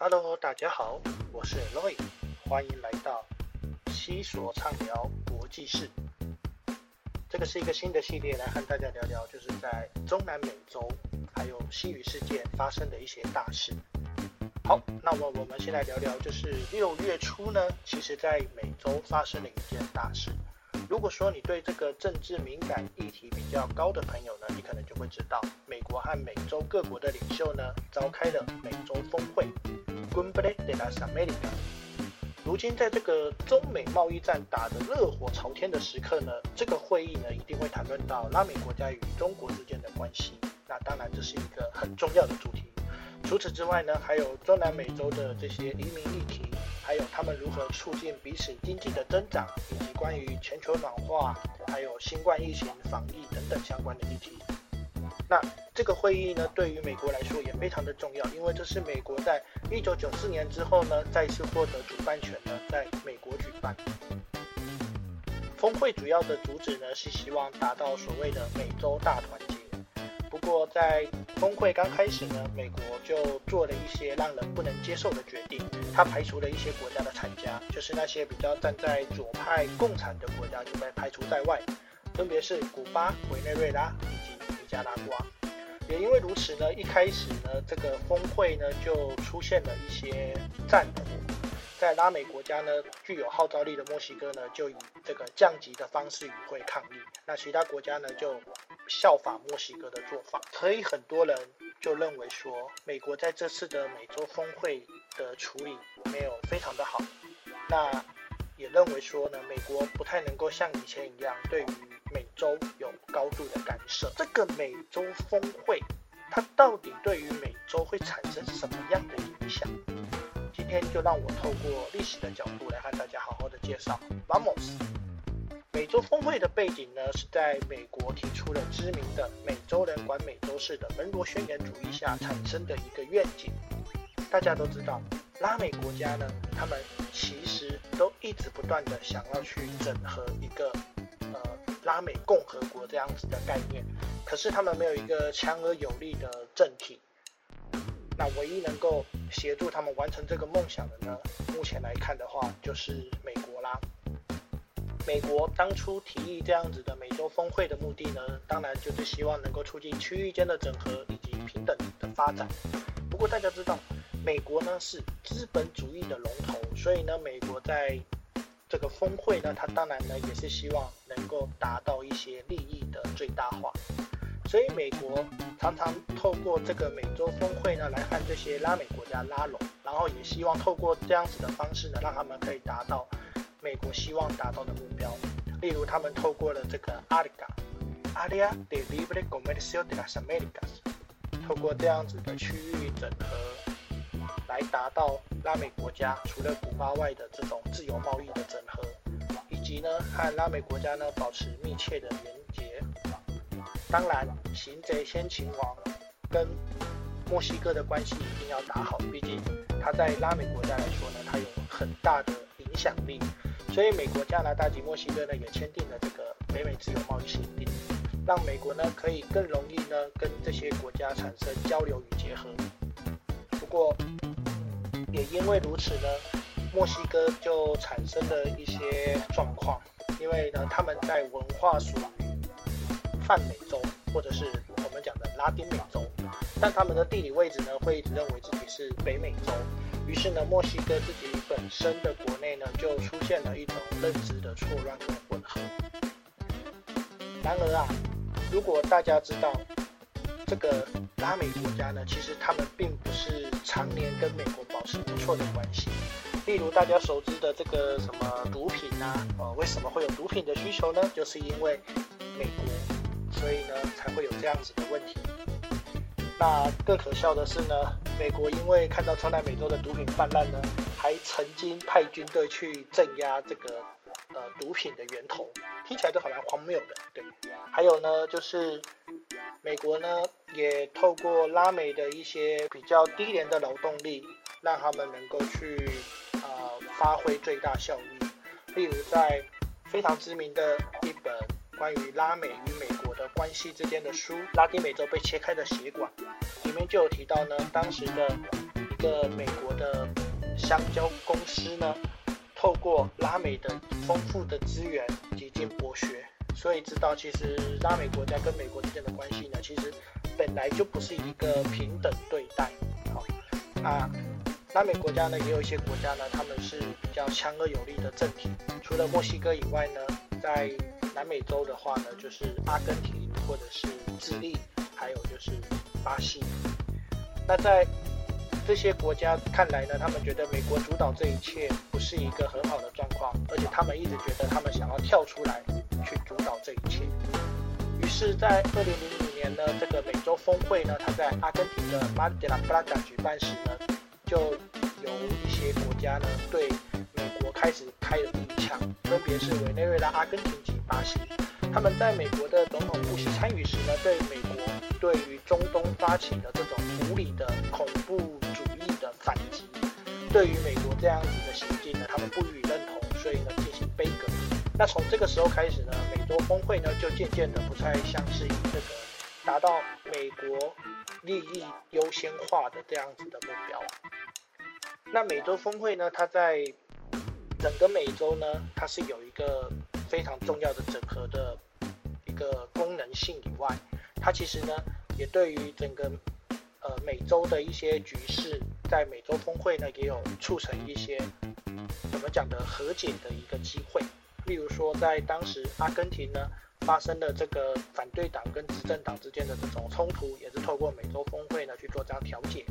Hello，大家好，我是 Roy，欢迎来到西索畅聊国际事。这个是一个新的系列，来和大家聊聊，就是在中南美洲还有西语世界发生的一些大事。好，那么我们先来聊聊，就是六月初呢，其实在美洲发生了一件大事。如果说你对这个政治敏感议题比较高的朋友呢，你可能就会知道，美国和美洲各国的领袖呢，召开了美洲峰会如今在这个中美贸易战打得热火朝天的时刻呢，这个会议呢，一定会谈论到拉美国家与中国之间的关系。那当然，这是一个很重要的主题。除此之外呢，还有中南美洲的这些移民议题。还有他们如何促进彼此经济的增长，以及关于全球暖化、还有新冠疫情防疫等等相关的议题。那这个会议呢，对于美国来说也非常的重要，因为这是美国在一九九四年之后呢，再次获得主办权呢，在美国举办。峰会主要的主旨呢，是希望达到所谓的美洲大团结。不过，在峰会刚开始呢，美国就做了一些让人不能接受的决定，他排除了一些国家的参加，就是那些比较站在左派共产的国家就被排除在外，分别是古巴、委内瑞拉以及加拉瓜。也因为如此呢，一开始呢，这个峰会呢就出现了一些战火，在拉美国家呢具有号召力的墨西哥呢，就以这个降级的方式与会抗议，那其他国家呢就。效仿墨西哥的做法，所以很多人就认为说，美国在这次的美洲峰会的处理没有非常的好。那也认为说呢，美国不太能够像以前一样对于美洲有高度的干涉。这个美洲峰会，它到底对于美洲会产生什么样的影响？今天就让我透过历史的角度来和大家好好的介绍。Vamos。美洲峰会的背景呢，是在美国提出了知名的“美洲人管美洲事”的门罗宣言主义下产生的一个愿景。大家都知道，拉美国家呢，他们其实都一直不断的想要去整合一个拉美共和国这样子的概念，可是他们没有一个强而有力的政体。那唯一能够协助他们完成这个梦想的呢，目前来看的话，就是美国啦。美国当初提议这样子的美洲峰会的目的呢，当然就是希望能够促进区域间的整合以及平等的发展。不过大家知道，美国呢是资本主义的龙头，所以呢，美国在这个峰会呢，它当然呢也是希望能够达到一些利益的最大化。所以美国常常透过这个美洲峰会呢，来和这些拉美国家拉拢，然后也希望透过这样子的方式呢，让他们可以达到。美国希望达到的目标，例如他们透过了这个 ALGA，Area de Libre Comercio de las Americas，透过这样子的区域整合，来达到拉美国家除了古巴外的这种自由贸易的整合，呢和拉美国家呢保持密切的连结。当然，擒贼先擒王，跟墨西哥的关系一定要打好，毕竟他在拉美国家来说呢，他有很大的影响力。所以，美国、加拿大及墨西哥呢也签订了这个北美自由贸易协定，让美国呢可以更容易呢跟这些国家产生交流与结合。不过，也因为如此呢，墨西哥就产生了一些状况，因为呢他们在文化属于泛美洲，或者是我们讲的拉丁美洲，但他们的地理位置呢会一直认为自己是北美洲。于是呢，墨西哥自己本身的国内呢，就出现了一种认知的错乱和混合。然而啊，如果大家知道这个拉美国家呢，其实他们并不是常年跟美国保持不错的关系。例如大家熟知的这个什么毒品啊，呃，为什么会有毒品的需求呢？就是因为美国，所以呢才会有这样子的问题。那更可笑的是呢，美国因为看到中南美洲的毒品泛滥呢，还曾经派军队去镇压这个呃毒品的源头，听起来都好像荒谬的，对。还有呢，就是美国呢也透过拉美的一些比较低廉的劳动力，让他们能够去呃发挥最大效益。例如在非常知名的一本关于拉美与美国的关系之间的书《拉丁美洲被切开的血管》。里面就有提到呢，当时的一个美国的香蕉公司呢，透过拉美的丰富的资源几经博学，所以知道其实拉美国家跟美国之间的关系呢，其实本来就不是一个平等对待。好，那拉美国家呢，也有一些国家呢，他们是比较强而有力的政体，除了墨西哥以外呢，在南美洲的话呢，就是阿根廷或者是智利，还有就是巴西。那在这些国家看来呢，他们觉得美国主导这一切不是一个很好的状况，而且他们一直觉得他们想要跳出来去主导这一切。于是，在二零零五年呢，这个美洲峰会呢，它在阿根廷的马德拉布拉加举办时呢，就有一些国家呢对美国开始开了第一枪，分别是委内瑞拉、阿根廷及巴西。他们在美国的总统布希参与时呢，对美国对于中东发起的这种无理的恐怖主义的反击。对于美国这样子的行径呢，他们不予认同，所以呢进行悲歌。那从这个时候开始呢，美洲峰会呢就渐渐的不再像是以这个达到美国利益优先化的这样子的目标。那美洲峰会呢，它在整个美洲呢，它是有一个非常重要的整合的一个功能性以外，它其实呢也对于整个呃美洲的一些局势。在美洲峰会呢，也有促成一些怎么讲的和解的一个机会。例如说，在当时阿根廷呢发生的这个反对党跟执政党之间的这种冲突，也是透过美洲峰会呢去做这样调解，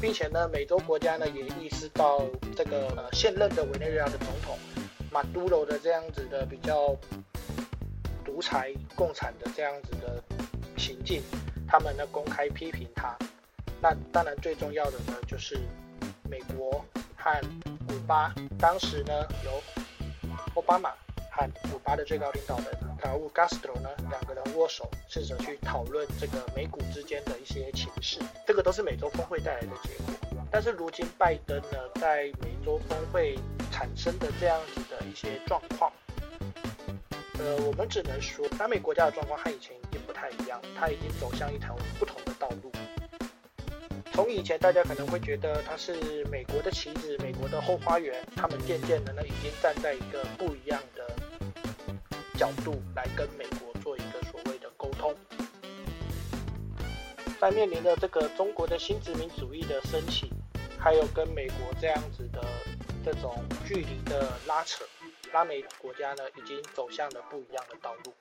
并且呢，美洲国家呢也意识到这个呃现任的委内瑞拉的总统马杜罗的这样子的比较独裁共产的这样子的行径，他们呢公开批评他。那当然，最重要的呢，就是美国和古巴当时呢，由奥巴马和古巴的最高领导人卡乌加斯特罗呢两个人握手，试着去讨论这个美股之间的一些情势。这个都是美洲峰会带来的结果。但是如今拜登呢，在美洲峰会产生的这样子的一些状况，呃，我们只能说，南美国家的状况和以前已经不太一样，它已经走向一条不同的道路。从以前大家可能会觉得它是美国的棋子，美国的后花园，他们渐渐的呢已经站在一个不一样的角度来跟美国做一个所谓的沟通。在面临着这个中国的新殖民主义的升起，还有跟美国这样子的这种距离的拉扯，拉美国家呢已经走向了不一样的道路。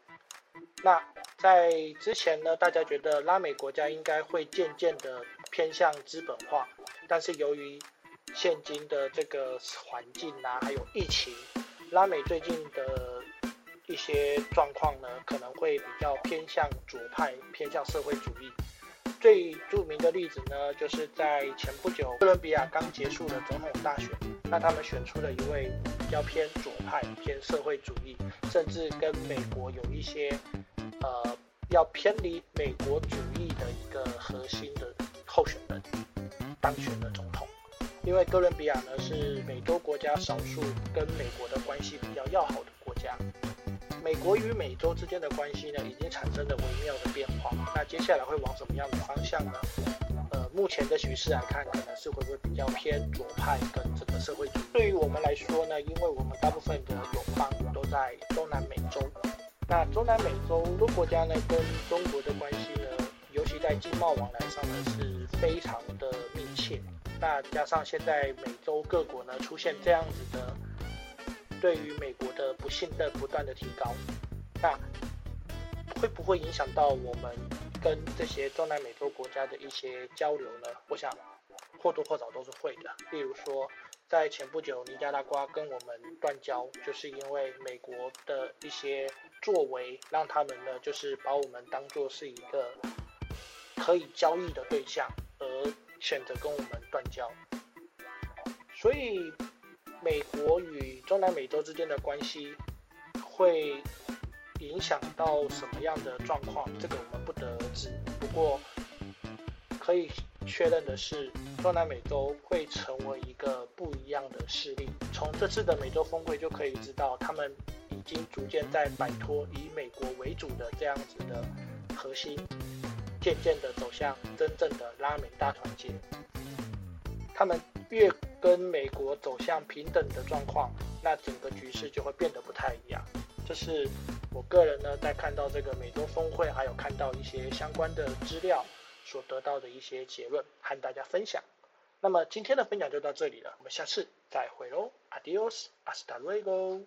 那在之前呢，大家觉得拉美国家应该会渐渐的。偏向资本化，但是由于现今的这个环境啊，还有疫情，拉美最近的一些状况呢，可能会比较偏向左派，偏向社会主义。最著名的例子呢，就是在前不久哥伦比亚刚结束的总统大选，那他们选出了一位比较偏左派、偏社会主义，甚至跟美国有一些呃要偏离美国主义的一个核心的。候选人当选了总统，因为哥伦比亚呢是美洲国家少数跟美国的关系比较要好的国家。美国与美洲之间的关系呢已经产生了微妙的变化。那接下来会往什么样的方向呢？呃，目前的局势来看，可能是会不会比较偏左派跟这个社会主义？对于我们来说呢，因为我们大部分的友邦都在中南美洲，那中南美洲多国家呢跟中国的关系呢，尤其在经贸往来上呢是。非常的密切，那加上现在美洲各国呢出现这样子的，对于美国的不信任不断的提高，那会不会影响到我们跟这些中南美洲国家的一些交流呢？我想或多或少都是会的。例如说，在前不久尼加拉瓜跟我们断交，就是因为美国的一些作为，让他们呢就是把我们当做是一个可以交易的对象。而选择跟我们断交，所以美国与中南美洲之间的关系会影响到什么样的状况？这个我们不得而知。不过可以确认的是，中南美洲会成为一个不一样的势力。从这次的美洲峰会就可以知道，他们已经逐渐在摆脱以美国为主的这样子的核心。渐渐的走向真正的拉美大团结。他们越跟美国走向平等的状况，那整个局势就会变得不太一样。这是我个人呢在看到这个美洲峰会，还有看到一些相关的资料所得到的一些结论，和大家分享。那么今天的分享就到这里了，我们下次再会喽，Adios，hasta luego。